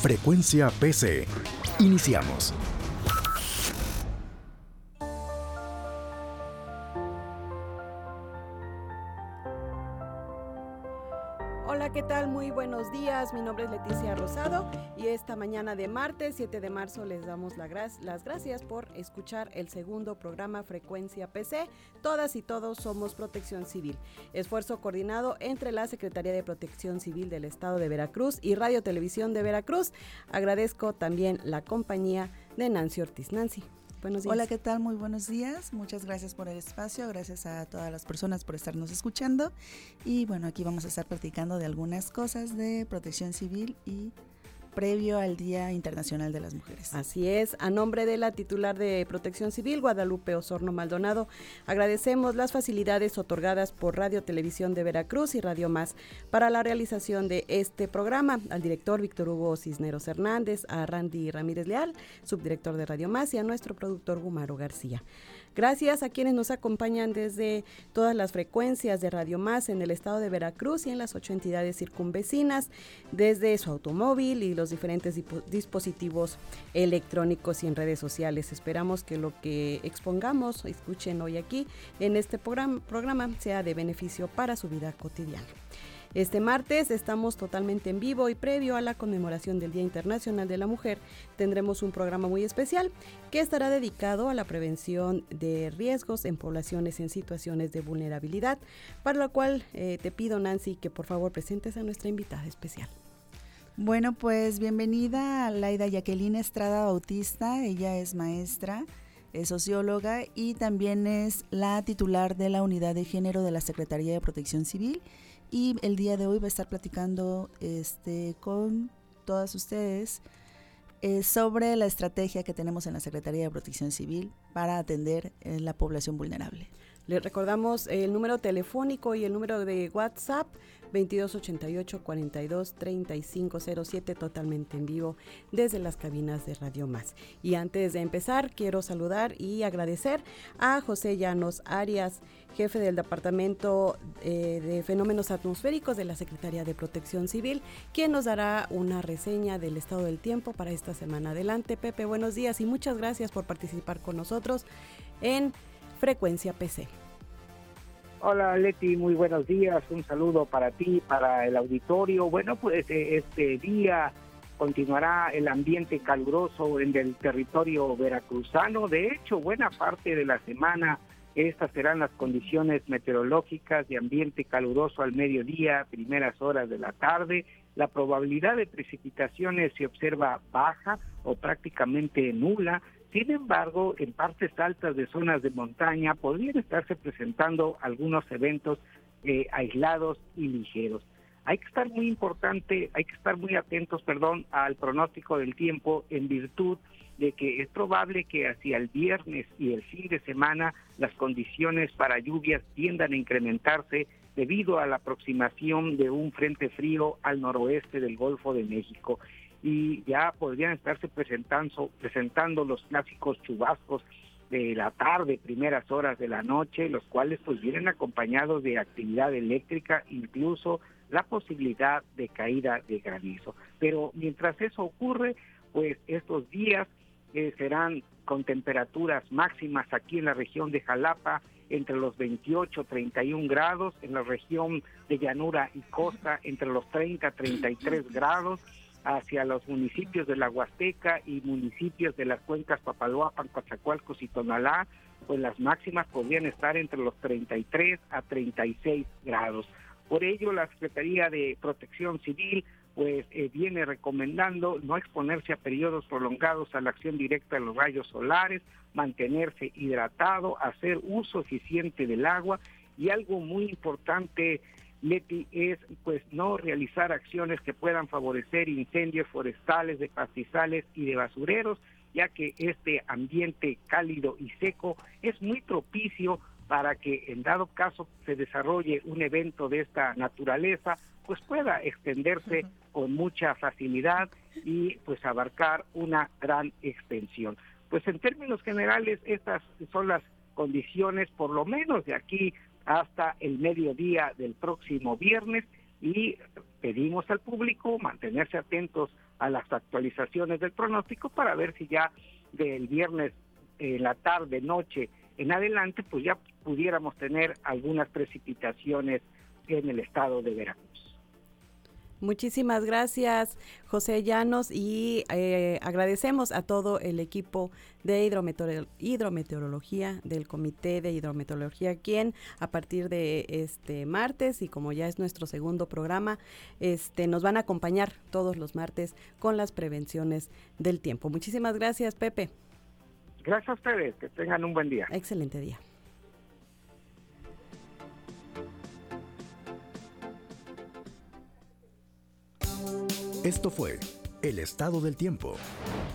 Frecuencia PC. Iniciamos. Mi nombre es Leticia Rosado y esta mañana de martes 7 de marzo les damos la las gracias por escuchar el segundo programa Frecuencia PC. Todas y todos somos Protección Civil. Esfuerzo coordinado entre la Secretaría de Protección Civil del Estado de Veracruz y Radio Televisión de Veracruz. Agradezco también la compañía de Nancy Ortiz. Nancy. Buenos días. Hola, ¿qué tal? Muy buenos días. Muchas gracias por el espacio. Gracias a todas las personas por estarnos escuchando. Y bueno, aquí vamos a estar platicando de algunas cosas de protección civil y previo al Día Internacional de las Mujeres. Así es, a nombre de la titular de Protección Civil, Guadalupe Osorno Maldonado, agradecemos las facilidades otorgadas por Radio Televisión de Veracruz y Radio Más para la realización de este programa, al director Víctor Hugo Cisneros Hernández, a Randy Ramírez Leal, subdirector de Radio Más, y a nuestro productor Gumaro García. Gracias a quienes nos acompañan desde todas las frecuencias de Radio Más en el estado de Veracruz y en las ocho entidades circunvecinas, desde su automóvil y los diferentes dispositivos electrónicos y en redes sociales. Esperamos que lo que expongamos, escuchen hoy aquí en este programa, programa sea de beneficio para su vida cotidiana. Este martes estamos totalmente en vivo y previo a la conmemoración del Día Internacional de la Mujer tendremos un programa muy especial que estará dedicado a la prevención de riesgos en poblaciones en situaciones de vulnerabilidad, para lo cual eh, te pido Nancy que por favor presentes a nuestra invitada especial. Bueno, pues bienvenida a Laida Jacqueline Estrada Bautista, ella es maestra es socióloga y también es la titular de la unidad de género de la Secretaría de Protección Civil y el día de hoy va a estar platicando este, con todas ustedes eh, sobre la estrategia que tenemos en la Secretaría de Protección Civil para atender eh, la población vulnerable. Les recordamos el número telefónico y el número de WhatsApp 2288 42 3507 totalmente en vivo desde las cabinas de Radio Más. Y antes de empezar, quiero saludar y agradecer a José Llanos Arias, jefe del Departamento eh, de Fenómenos Atmosféricos de la Secretaría de Protección Civil, quien nos dará una reseña del estado del tiempo para esta semana. Adelante, Pepe, buenos días y muchas gracias por participar con nosotros en Frecuencia PC. Hola Leti, muy buenos días. Un saludo para ti, para el auditorio. Bueno, pues eh, este día continuará el ambiente caluroso en el territorio veracruzano. De hecho, buena parte de la semana estas serán las condiciones meteorológicas de ambiente caluroso al mediodía, primeras horas de la tarde. La probabilidad de precipitaciones se observa baja o prácticamente nula. Sin embargo, en partes altas de zonas de montaña podrían estarse presentando algunos eventos eh, aislados y ligeros. Hay que estar muy importante, hay que estar muy atentos, perdón, al pronóstico del tiempo en virtud de que es probable que hacia el viernes y el fin de semana las condiciones para lluvias tiendan a incrementarse debido a la aproximación de un frente frío al noroeste del Golfo de México y ya podrían estarse presentando, presentando los clásicos chubascos de la tarde, primeras horas de la noche, los cuales pues vienen acompañados de actividad eléctrica, incluso la posibilidad de caída de granizo. Pero mientras eso ocurre, pues estos días eh, serán con temperaturas máximas aquí en la región de Jalapa entre los 28 31 grados, en la región de llanura y costa entre los 30 33 grados, hacia los municipios de la Huasteca y municipios de las cuencas Papaloapan, Coatzacoalcos y Tonalá, pues las máximas podrían estar entre los 33 a 36 grados. Por ello, la Secretaría de Protección Civil pues eh, viene recomendando no exponerse a periodos prolongados a la acción directa de los rayos solares, mantenerse hidratado, hacer uso eficiente del agua y algo muy importante Leti, es pues no realizar acciones que puedan favorecer incendios forestales, de pastizales y de basureros, ya que este ambiente cálido y seco es muy propicio para que en dado caso se desarrolle un evento de esta naturaleza, pues pueda extenderse con mucha facilidad y pues abarcar una gran extensión. Pues en términos generales estas son las condiciones por lo menos de aquí hasta el mediodía del próximo viernes y pedimos al público mantenerse atentos a las actualizaciones del pronóstico para ver si ya del viernes en la tarde, noche en adelante, pues ya pudiéramos tener algunas precipitaciones en el estado de Veracruz. Muchísimas gracias, José Llanos, y eh, agradecemos a todo el equipo de hidrometeorología del Comité de Hidrometeorología, quien a partir de este martes, y como ya es nuestro segundo programa, este, nos van a acompañar todos los martes con las prevenciones del tiempo. Muchísimas gracias, Pepe. Gracias a ustedes, que tengan un buen día. Excelente día. Esto fue El Estado del Tiempo.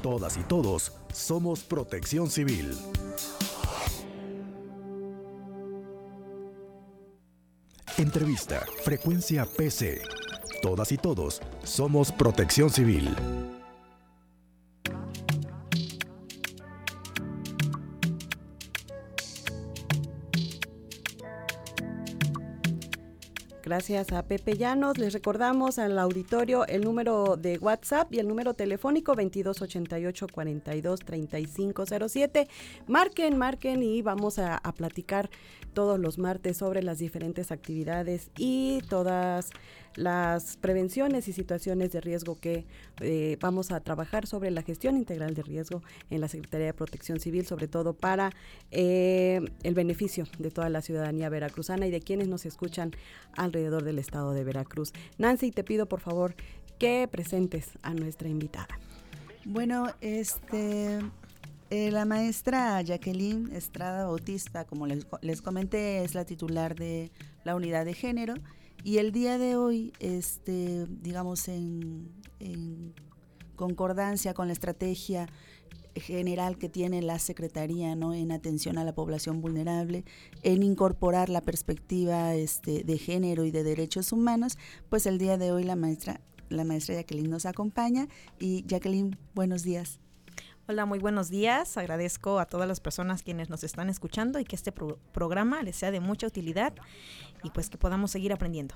Todas y todos somos protección civil. Entrevista, frecuencia PC. Todas y todos somos protección civil. Gracias a Pepe Llanos. Les recordamos al auditorio el número de WhatsApp y el número telefónico 2288 42 3507. Marquen, marquen y vamos a, a platicar todos los martes sobre las diferentes actividades y todas las prevenciones y situaciones de riesgo que eh, vamos a trabajar sobre la gestión integral de riesgo en la Secretaría de Protección Civil, sobre todo para eh, el beneficio de toda la ciudadanía veracruzana y de quienes nos escuchan alrededor del estado de Veracruz. Nancy, te pido por favor que presentes a nuestra invitada. Bueno, este eh, la maestra Jacqueline Estrada Bautista, como les, les, comenté, es la titular de la unidad de género y el día de hoy, este, digamos, en, concordancia con la estrategia general que tiene la Secretaría ¿no? en atención a la población vulnerable, en incorporar la perspectiva este, de género y de derechos humanos, pues el día de hoy la maestra, la maestra Jacqueline nos acompaña. Y Jacqueline, buenos días. Hola, muy buenos días. Agradezco a todas las personas quienes nos están escuchando y que este programa les sea de mucha utilidad y pues que podamos seguir aprendiendo.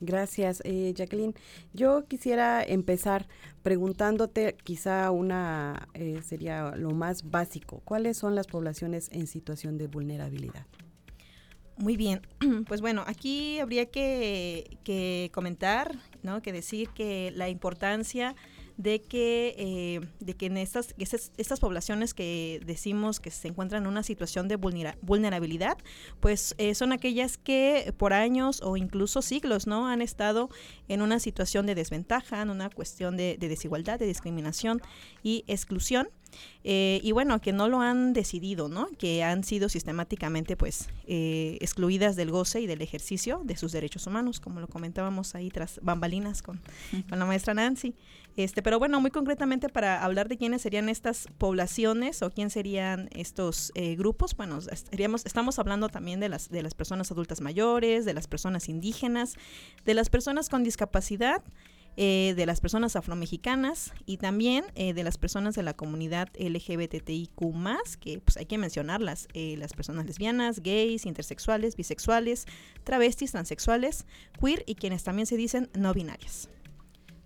Gracias, eh, Jacqueline. Yo quisiera empezar preguntándote, quizá una eh, sería lo más básico, ¿cuáles son las poblaciones en situación de vulnerabilidad? Muy bien, pues bueno, aquí habría que, que comentar, ¿no? que decir que la importancia de que, eh, de que en estas, estas, poblaciones que decimos que se encuentran en una situación de vulnerabilidad, pues eh, son aquellas que por años o incluso siglos no han estado en una situación de desventaja, en una cuestión de desigualdad, de discriminación y exclusión. Eh, y bueno, que no lo han decidido, ¿no? Que han sido sistemáticamente, pues, eh, excluidas del goce y del ejercicio de sus derechos humanos, como lo comentábamos ahí tras bambalinas con, con la maestra Nancy. Este, pero bueno, muy concretamente para hablar de quiénes serían estas poblaciones o quién serían estos eh, grupos, bueno, estaríamos, estamos hablando también de las, de las personas adultas mayores, de las personas indígenas, de las personas con discapacidad, eh, de las personas afromexicanas y también eh, de las personas de la comunidad LGBTIQ que pues hay que mencionarlas, eh, las personas lesbianas, gays, intersexuales, bisexuales, travestis, transexuales, queer y quienes también se dicen no binarias.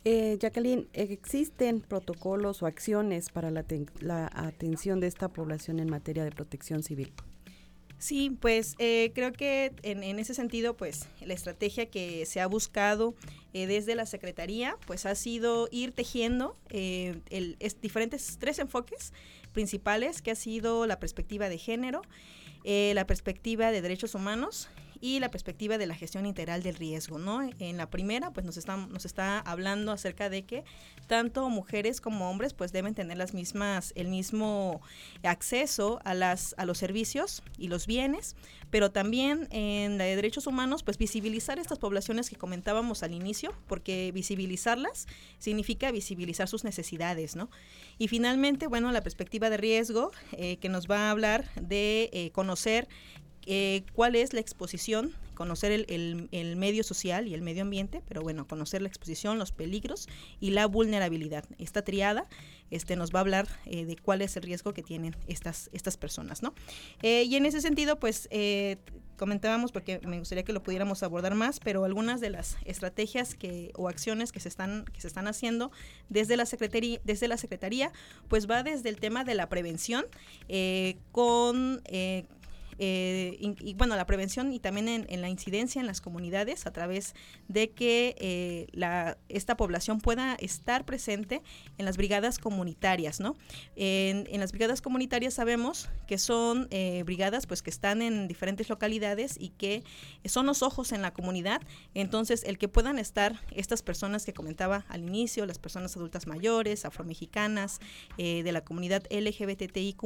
Jacqueline, ¿existen protocolos o acciones para la atención de esta población en materia de protección civil? Sí, pues eh, creo que en, ese sentido, pues la estrategia que se ha buscado eh, desde la Secretaría, pues ha sido ir tejiendo eh, el, diferentes tres enfoques principales, que ha sido la perspectiva de género, la perspectiva de derechos humanos y la perspectiva de la gestión integral del riesgo, ¿no? En la primera, pues nos está, nos está hablando acerca de que tanto mujeres como hombres pues deben tener las mismas, el mismo acceso a, las, a los servicios y los bienes, pero también en la de derechos humanos, pues visibilizar estas poblaciones que comentábamos al inicio, porque visibilizarlas significa visibilizar sus necesidades, ¿no? Y finalmente, bueno, la perspectiva de riesgo, eh, que nos va a hablar de eh, conocer eh, cuál es la exposición, conocer el, medio social y el medio ambiente, pero bueno, conocer la exposición, los peligros y la vulnerabilidad. Esta triada este, nos va a hablar eh, de cuál es el riesgo que tienen estas, estas personas, ¿no? Eh, y en ese sentido, pues comentábamos, porque me gustaría que lo pudiéramos abordar más, pero algunas de las estrategias que, o acciones que se están, que se están haciendo desde la Secretaría, desde la Secretaría, pues va desde el tema de la prevención con eh, y, bueno, la prevención y también en, la incidencia en las comunidades a través de que eh, esta población pueda estar presente en las brigadas comunitarias, ¿no? En, las brigadas comunitarias sabemos que son eh, brigadas pues que están en diferentes localidades y que son los ojos en la comunidad, entonces el que puedan estar estas personas que comentaba al inicio, las personas adultas mayores, afromexicanas, de la comunidad LGBTIQ+,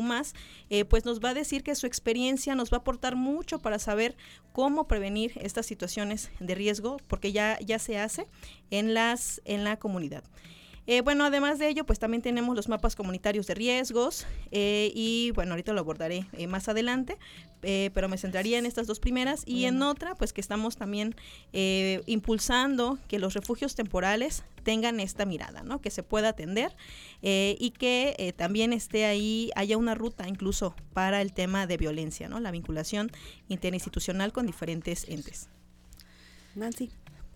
pues nos va a decir que su experiencia nos va a aportar mucho para saber cómo prevenir estas situaciones de riesgo, porque ya, ya se hace en, las, en la comunidad. Eh, bueno, además de ello, pues también tenemos los mapas comunitarios de riesgos eh, y bueno, ahorita lo abordaré eh, más adelante, pero me centraría en estas dos primeras y en otra, pues que estamos también impulsando que los refugios temporales tengan esta mirada, ¿no? Que se pueda atender y que también esté ahí, haya una ruta incluso para el tema de violencia, ¿no? La vinculación interinstitucional con diferentes entes. Nancy.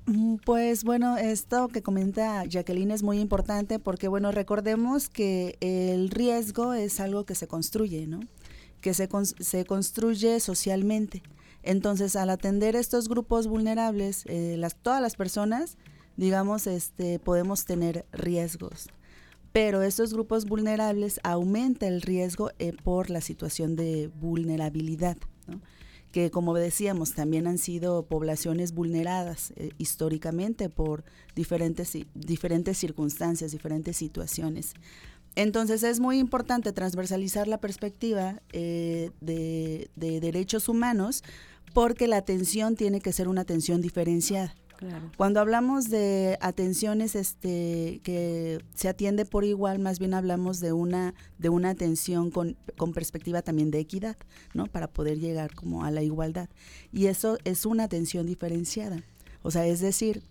Mm, pues bueno, esto que comenta Jacqueline es muy importante porque bueno, recordemos que el riesgo es algo que se construye, ¿no? Que se, se construye socialmente. Entonces, al atender estos grupos vulnerables, eh, todas las personas, digamos, este, podemos tener riesgos. Pero estos grupos vulnerables aumenta el riesgo eh, por la situación de vulnerabilidad. ¿no? Que como decíamos también han sido poblaciones vulneradas eh, históricamente por diferentes, diferentes circunstancias, diferentes situaciones. Entonces es muy importante transversalizar la perspectiva eh, de, de derechos humanos porque la atención tiene que ser una atención diferenciada. Cuando hablamos de atenciones este, que se atiende por igual, más bien hablamos de una, de una atención con, con perspectiva también de equidad, ¿no? Para poder llegar como a la igualdad. Y eso es una atención diferenciada. O sea, es decir,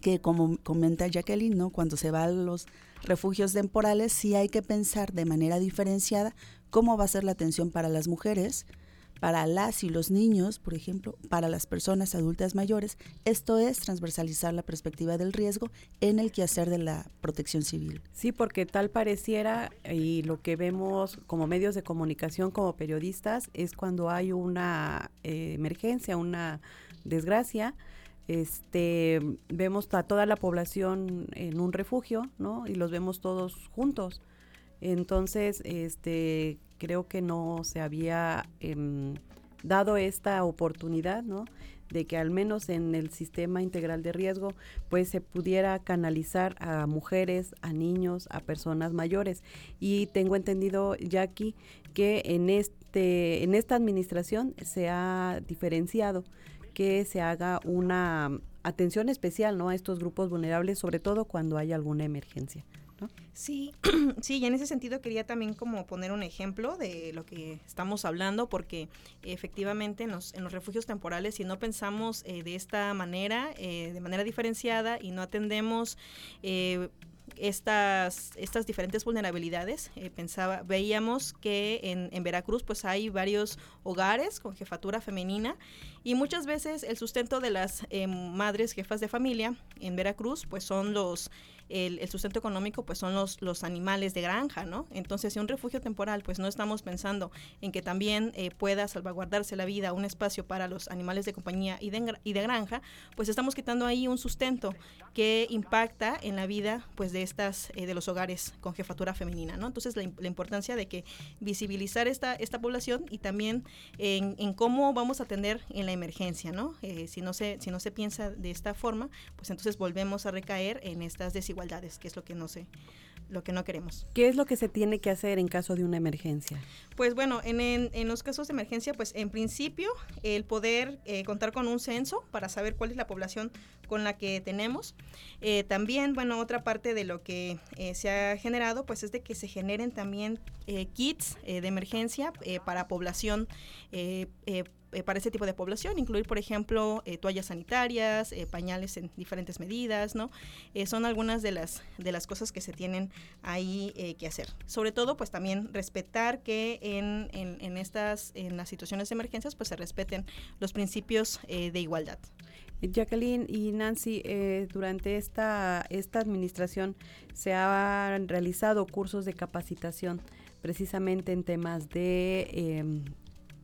que como comenta Jacqueline, ¿no? Cuando se va a los refugios temporales, sí hay que pensar de manera diferenciada cómo va a ser la atención para las mujeres, para las y los niños, por ejemplo, para las personas adultas mayores. Esto es transversalizar la perspectiva del riesgo en el quehacer de la protección civil. Sí, porque tal pareciera, y lo que vemos como medios de comunicación, como periodistas, es cuando hay una eh, emergencia, una desgracia, este vemos a toda la población en un refugio, ¿no? Y los vemos todos juntos. Entonces, este creo que no se había em, dado esta oportunidad, ¿no? de que al menos en el sistema integral de riesgo pues se pudiera canalizar a mujeres, a niños, a personas mayores y tengo entendido Jackie que en este en esta administración se ha diferenciado que se haga una atención especial ¿no? a estos grupos vulnerables sobre todo cuando hay alguna emergencia. Sí, sí, y en ese sentido quería también como poner un ejemplo de lo que estamos hablando, porque efectivamente en los, refugios temporales, si no pensamos eh, de esta manera, eh, de manera diferenciada y no atendemos eh, estas, estas diferentes vulnerabilidades. pensaba, veíamos que en, Veracruz pues hay varios hogares con jefatura femenina y muchas veces el sustento de las madres jefas de familia en Veracruz pues son los el, sustento económico pues son los, los animales de granja, ¿no? Entonces, si un refugio temporal pues no estamos pensando en que también eh, pueda salvaguardarse la vida, un espacio para los animales de compañía y de, y de granja, pues estamos quitando ahí un sustento que impacta en la vida pues de estas eh, de los hogares con jefatura femenina, ¿no? Entonces, la, la importancia de que visibilizar esta, esta población y también en, en cómo vamos a atender en la emergencia, ¿no? Eh, si, no se, si no se piensa de esta forma, pues entonces volvemos a recaer en estas desigualdades, que es lo que no se, lo que no queremos. ¿Qué es lo que se tiene que hacer en caso de una emergencia? Pues bueno, en, en, los casos de emergencia, pues en principio el poder eh, contar con un censo para saber cuál es la población con la que tenemos. Eh, también, bueno, otra parte de lo que eh, se ha generado, pues es de que se generen también kits de emergencia para población eh, para ese tipo de población, incluir, por ejemplo, eh, toallas sanitarias, eh, pañales en diferentes medidas, ¿no? son algunas de las, de las cosas que se tienen ahí que hacer. Sobre todo, pues también respetar que en, en, estas, en las situaciones de emergencias, pues se respeten los principios de igualdad. Jacqueline y Nancy, durante esta, esta administración se han realizado cursos de capacitación precisamente en temas de em,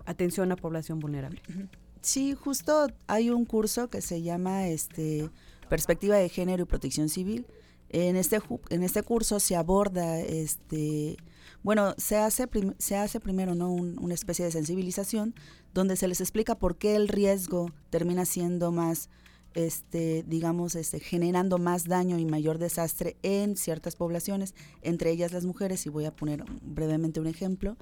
atención a población vulnerable. Sí, justo hay un curso que se llama este Perspectiva de Género y Protección Civil. En este, en este curso se aborda, este, bueno, se hace, se hace primero ¿no? una especie de sensibilización donde se les explica por qué el riesgo termina siendo más, este, digamos, este, generando más daño y mayor desastre en ciertas poblaciones, entre ellas las mujeres, y voy a poner brevemente un ejemplo.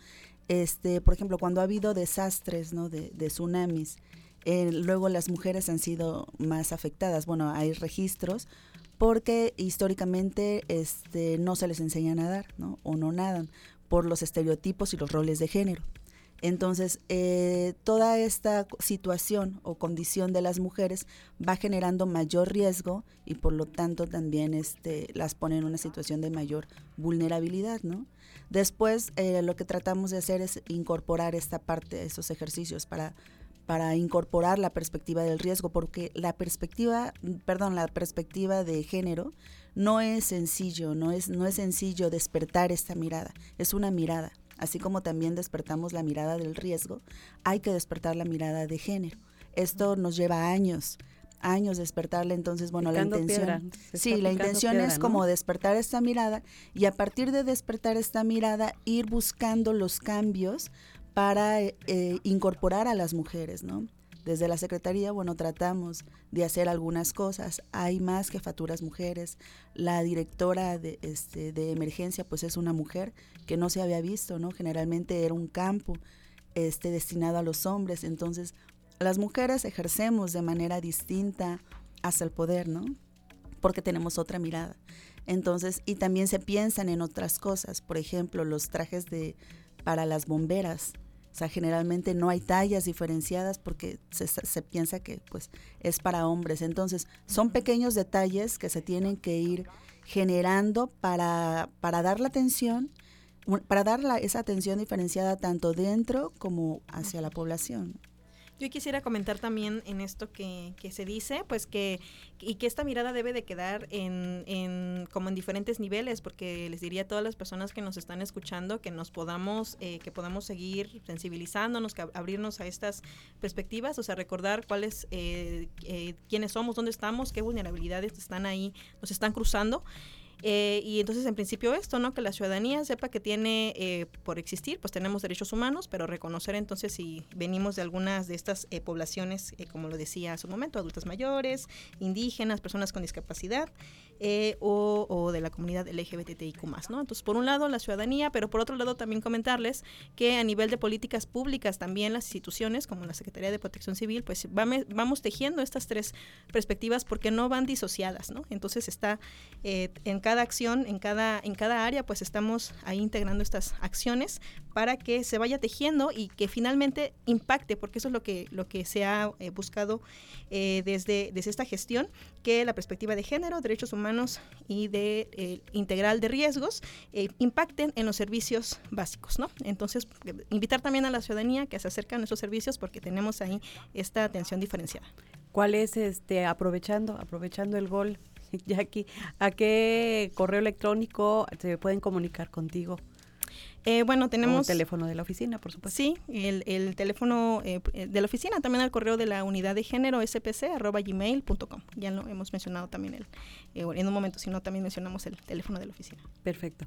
Este, por ejemplo, cuando ha habido desastres. De, tsunamis, eh, luego las mujeres han sido más afectadas. Bueno, hay registros porque históricamente este, no se les enseña a nadar. O no nadan por los estereotipos y los roles de género. Entonces, eh, toda esta situación o condición de las mujeres va generando mayor riesgo y por lo tanto también este, las pone en una situación de mayor vulnerabilidad, ¿no? Después, eh, lo que tratamos de hacer es incorporar esta parte, de esos ejercicios para para incorporar la perspectiva del riesgo, porque la perspectiva, perdón, la perspectiva de género no es sencillo, no es, no es sencillo despertar esta mirada, es una mirada. Así como también despertamos la mirada del riesgo, hay que despertar la mirada de género. Esto nos lleva años años despertarle, entonces bueno, la intención Sí, la intención es como despertar esta mirada y a partir de despertar esta mirada ir buscando los cambios para eh, eh, incorporar a las mujeres, ¿no? Desde la Secretaría, bueno, tratamos de hacer algunas cosas. Hay más jefaturas mujeres. La directora de, este, de emergencia, pues es una mujer que no se había visto, ¿no? Generalmente era un campo este, destinado a los hombres. Entonces, las mujeres ejercemos de manera distinta hasta el poder, ¿no? Porque tenemos otra mirada. Entonces, y también se piensan en otras cosas, por ejemplo, los trajes de para las bomberas. O sea, generalmente no hay tallas diferenciadas porque se, se, piensa que pues es para hombres. Entonces, son pequeños detalles que se tienen que ir generando para, para dar la atención, para dar la, esa atención diferenciada tanto dentro como hacia la población. Yo quisiera comentar también en esto que, que, se dice, pues que, y que esta mirada debe de quedar en, en, como en diferentes niveles, porque les diría a todas las personas que nos están escuchando que nos podamos, eh, que podamos seguir sensibilizándonos, que abrirnos a estas perspectivas, o sea, recordar cuáles, eh, eh, quiénes somos, dónde estamos, qué vulnerabilidades están ahí, nos están cruzando. Eh, y entonces, en principio, esto, ¿no? Que la ciudadanía sepa que tiene, eh, por existir, pues tenemos derechos humanos, pero reconocer entonces si venimos de algunas de estas eh, poblaciones, como lo decía hace un momento, adultas mayores, indígenas, personas con discapacidad, o, de la comunidad LGBTIQ+, ¿no? Entonces, por un lado, la ciudadanía, pero por otro lado, también comentarles que a nivel de políticas públicas, también las instituciones, como la Secretaría de Protección Civil, pues vamos tejiendo estas tres perspectivas porque no van disociadas, ¿no? Entonces, está en cada acción, en cada, en cada área, pues estamos ahí integrando estas acciones para que se vaya tejiendo y que finalmente impacte, porque eso es lo que, lo que se ha eh, buscado eh, desde, desde esta gestión, que la perspectiva de género, derechos humanos y de eh, integral de riesgos impacten en los servicios básicos, ¿no? Entonces, invitar también a la ciudadanía que se acerquen a esos servicios porque tenemos ahí esta atención diferenciada. ¿Cuál es este aprovechando aprovechando el gol Jackie, ¿a qué correo electrónico se pueden comunicar contigo? Eh, bueno, tenemos... el teléfono de la oficina, por supuesto. Sí, el, teléfono eh, de la oficina, también al correo de la unidad de género spc arroba gmail.com. Ya lo hemos mencionado también el, eh, en un momento, si no, también mencionamos el teléfono de la oficina. Perfecto.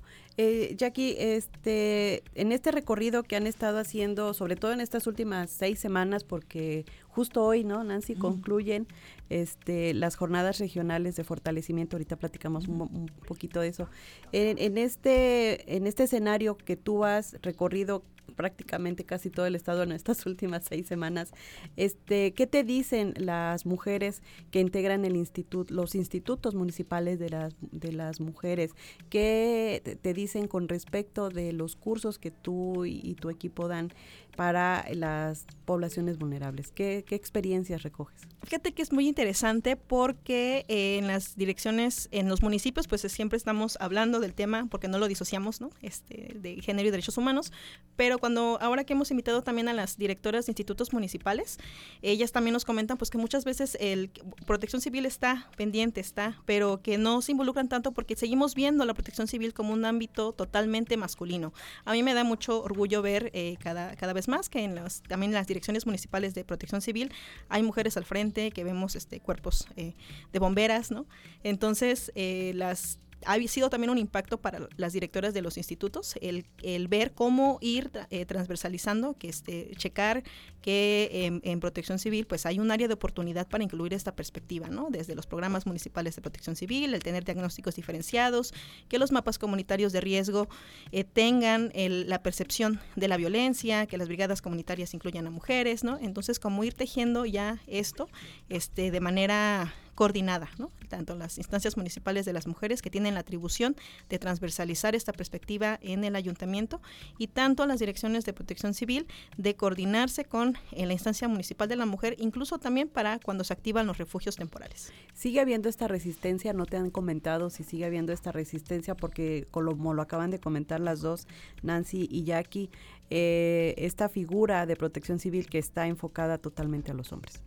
Jackie, este, en este recorrido que han estado haciendo, sobre todo en estas últimas seis semanas, porque justo hoy, ¿no, Nancy, concluyen este, las jornadas regionales de fortalecimiento. Ahorita platicamos un, poquito de eso. En, este, en este escenario que tú has recorrido prácticamente casi todo el estado en estas últimas seis semanas. Este, ¿Qué te dicen las mujeres que integran el instituto, los institutos municipales de las, de las mujeres? ¿Qué te dicen con respecto de los cursos que tú y tu equipo dan para las poblaciones vulnerables? ¿Qué, experiencias recoges? Fíjate que es muy interesante porque eh, en las direcciones, en los municipios, pues siempre estamos hablando del tema, porque no lo disociamos, ¿no? Este, de género y derechos humanos, pero cuando, ahora que hemos invitado también a las directoras de institutos municipales, ellas también nos comentan pues que muchas veces el protección civil está pendiente, está, pero que no se involucran tanto porque seguimos viendo la protección civil como un ámbito totalmente masculino. A mí me da mucho orgullo ver eh, cada, cada vez más que en las, también en las direcciones municipales de protección civil hay mujeres al frente, que vemos este, cuerpos eh, de bomberas, ¿no? Entonces, eh, las ha sido también un impacto para las directoras de los institutos el, el ver cómo ir eh, transversalizando, que este, checar que en, protección civil pues hay un área de oportunidad para incluir esta perspectiva, ¿no? Desde los programas municipales de protección civil, el tener diagnósticos diferenciados, que los mapas comunitarios de riesgo eh, tengan la percepción de la violencia, que las brigadas comunitarias incluyan a mujeres, ¿no? Entonces, como ir tejiendo ya esto este, de manera coordinada, ¿no? tanto las instancias municipales de las mujeres que tienen la atribución de transversalizar esta perspectiva en el ayuntamiento y tanto las direcciones de protección civil de coordinarse con en la instancia municipal de la mujer, incluso también para cuando se activan los refugios temporales. ¿Sigue habiendo esta resistencia? ¿No te han comentado si sigue habiendo esta resistencia? Porque como lo acaban de comentar las dos, Nancy y Jackie, eh, esta figura de protección civil que está enfocada totalmente a los hombres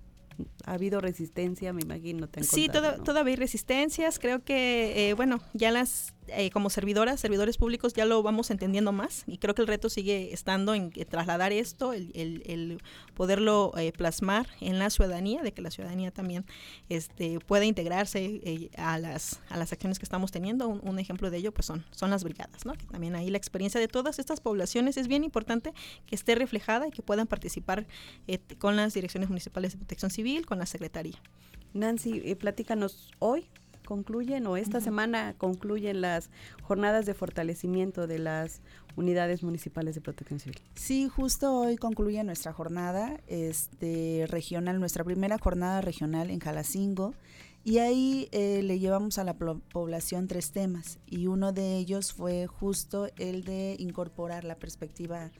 ha habido resistencia, me imagino. sí, todavía hay resistencias. Creo que, eh, bueno, ya las eh, como servidoras, servidores públicos, ya lo vamos entendiendo más y creo que el reto sigue estando en trasladar esto, el, poderlo eh, plasmar en la ciudadanía, de que la ciudadanía también este, pueda integrarse eh, a, las, a las acciones que estamos teniendo. Un, ejemplo de ello pues son, son las brigadas, ¿no? que también ahí la experiencia de todas estas poblaciones es bien importante que esté reflejada y que puedan participar con las direcciones municipales de protección civil, con la Secretaría. Nancy, platícanos hoy concluyen o esta semana concluyen las jornadas de fortalecimiento de las unidades municipales de protección civil. Sí, justo hoy concluye nuestra jornada este, regional, nuestra primera jornada regional en Jalacingo. Y ahí eh, le llevamos a la población tres temas y uno de ellos fue justo el de incorporar la perspectiva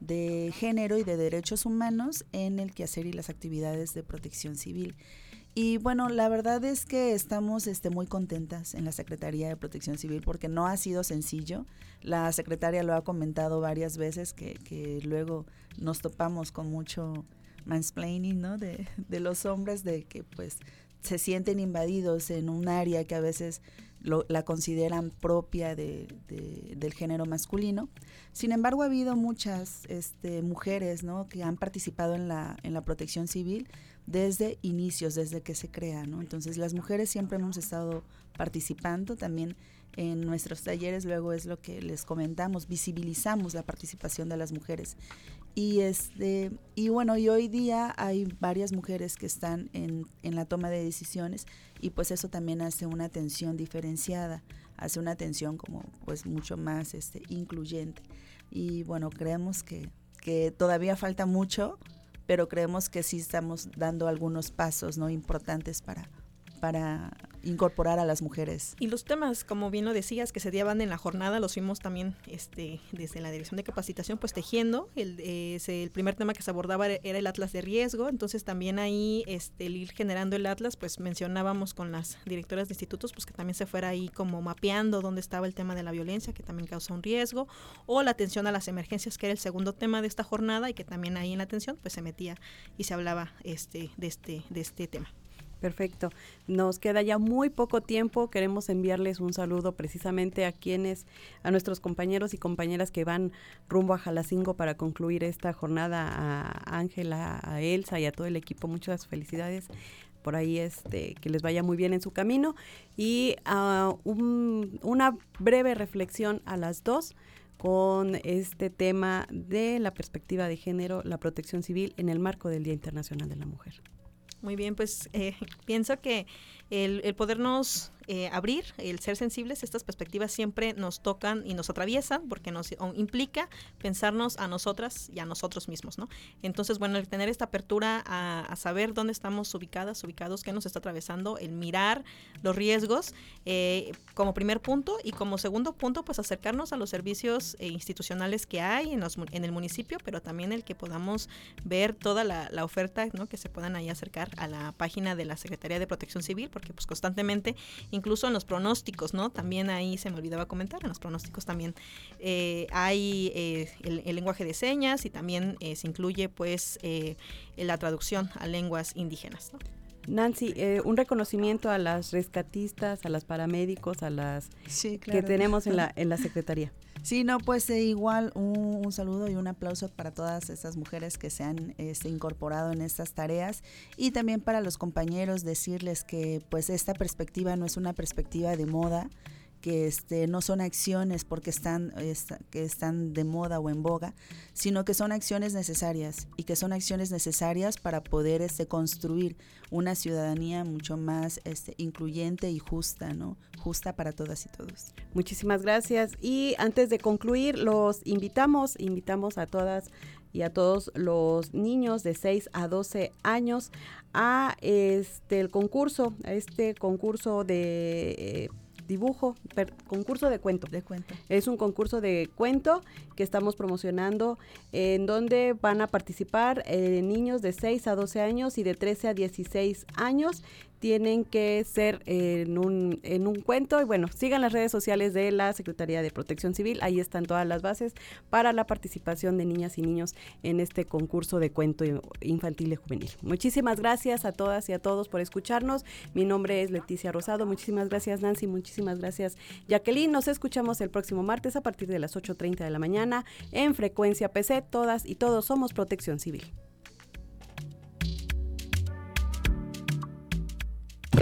de género y de derechos humanos en el quehacer y las actividades de protección civil. Y bueno, la verdad es que estamos este, muy contentas en la Secretaría de Protección Civil porque no ha sido sencillo. La secretaria lo ha comentado varias veces que, luego nos topamos con mucho mansplaining ¿no? de, de los hombres, de que pues se sienten invadidos en un área que a veces la consideran propia de, del género masculino. Sin embargo, ha habido muchas este, mujeres que han participado en la, en la protección civil desde inicios, desde que se crea. Entonces las mujeres siempre hemos estado participando también en nuestros talleres, luego es lo que les comentamos, visibilizamos la participación de las mujeres. Y este, y bueno, y hoy día hay varias mujeres que están en, en la toma de decisiones, y pues eso también hace una atención diferenciada, hace una atención como pues mucho más este incluyente. Y bueno, creemos que, que todavía falta mucho, pero creemos que sí estamos dando algunos pasos no importantes para, para incorporar a las mujeres. Y los temas, como bien lo decías, que se llevan en la jornada, los fuimos también este, desde la dirección de capacitación, pues tejiendo. El, el primer tema que se abordaba era el atlas de riesgo, entonces también ahí este, el ir generando el atlas, pues mencionábamos con las directoras de institutos, pues que también se fuera ahí como mapeando dónde estaba el tema de la violencia, que también causa un riesgo, o la atención a las emergencias, que era el segundo tema de esta jornada y que también ahí en la atención pues se metía y se hablaba este, de, este, de este tema. Perfecto. Nos queda ya muy poco tiempo. Queremos enviarles un saludo precisamente a quienes, a nuestros compañeros y compañeras que van rumbo a Jalacingo para concluir esta jornada, a Ángela, a Elsa y a todo el equipo. Muchas felicidades por ahí este que les vaya muy bien en su camino y uh, un, una breve reflexión a las dos con este tema de la perspectiva de género, la protección civil en el marco del Día Internacional de la Mujer. Muy bien, pues eh, pienso que el, podernos eh, abrir, el ser sensibles, estas perspectivas siempre nos tocan y nos atraviesan porque nos implica pensarnos a nosotras y a nosotros mismos, ¿no? Entonces, bueno, el tener esta apertura a, saber dónde estamos ubicadas, ubicados, qué nos está atravesando, el mirar los riesgos eh, como primer punto y como segundo punto, pues acercarnos a los servicios eh, institucionales que hay en, los, en el municipio, pero también el que podamos ver toda la, la oferta, ¿no? Que se puedan ahí acercar a la página de la Secretaría de Protección Civil, porque pues constantemente incluso en los pronósticos, ¿no? También ahí se me olvidaba comentar, en los pronósticos también eh, hay eh, el, lenguaje de señas y también eh, se incluye pues la traducción a lenguas indígenas, Nancy, un reconocimiento a las rescatistas, a las paramédicos, a las que tenemos en la, en la Secretaría. Sí, no, pues igual un, saludo y un aplauso para todas estas mujeres que se han este, incorporado en estas tareas. Y también para los compañeros decirles que pues esta perspectiva no es una perspectiva de moda, que este, no son acciones porque están, que están de moda o en boga, sino que son acciones necesarias y que son acciones necesarias para poder este, construir una ciudadanía mucho más este, incluyente y justa, ¿no? Justa para todas y todos. Muchísimas gracias. Y antes de concluir, los invitamos, invitamos a todas y a todos los niños de 6 a 12 años a este el concurso, a este concurso de eh, dibujo, concurso de cuento. De cuento. Es un concurso de cuento que estamos promocionando en donde van a participar eh, niños de 6 a 12 años y de 13 a 16 años tienen que ser en un, en un cuento. Y bueno, sigan las redes sociales de la Secretaría de Protección Civil. Ahí están todas las bases para la participación de niñas y niños en este concurso de cuento infantil y juvenil. Muchísimas gracias a todas y a todos por escucharnos. Mi nombre es Leticia Rosado. Muchísimas gracias, Nancy. Muchísimas gracias, Jacqueline. Nos escuchamos el próximo martes a partir de las 8.30 de la mañana en Frecuencia PC. Todas y todos somos Protección Civil.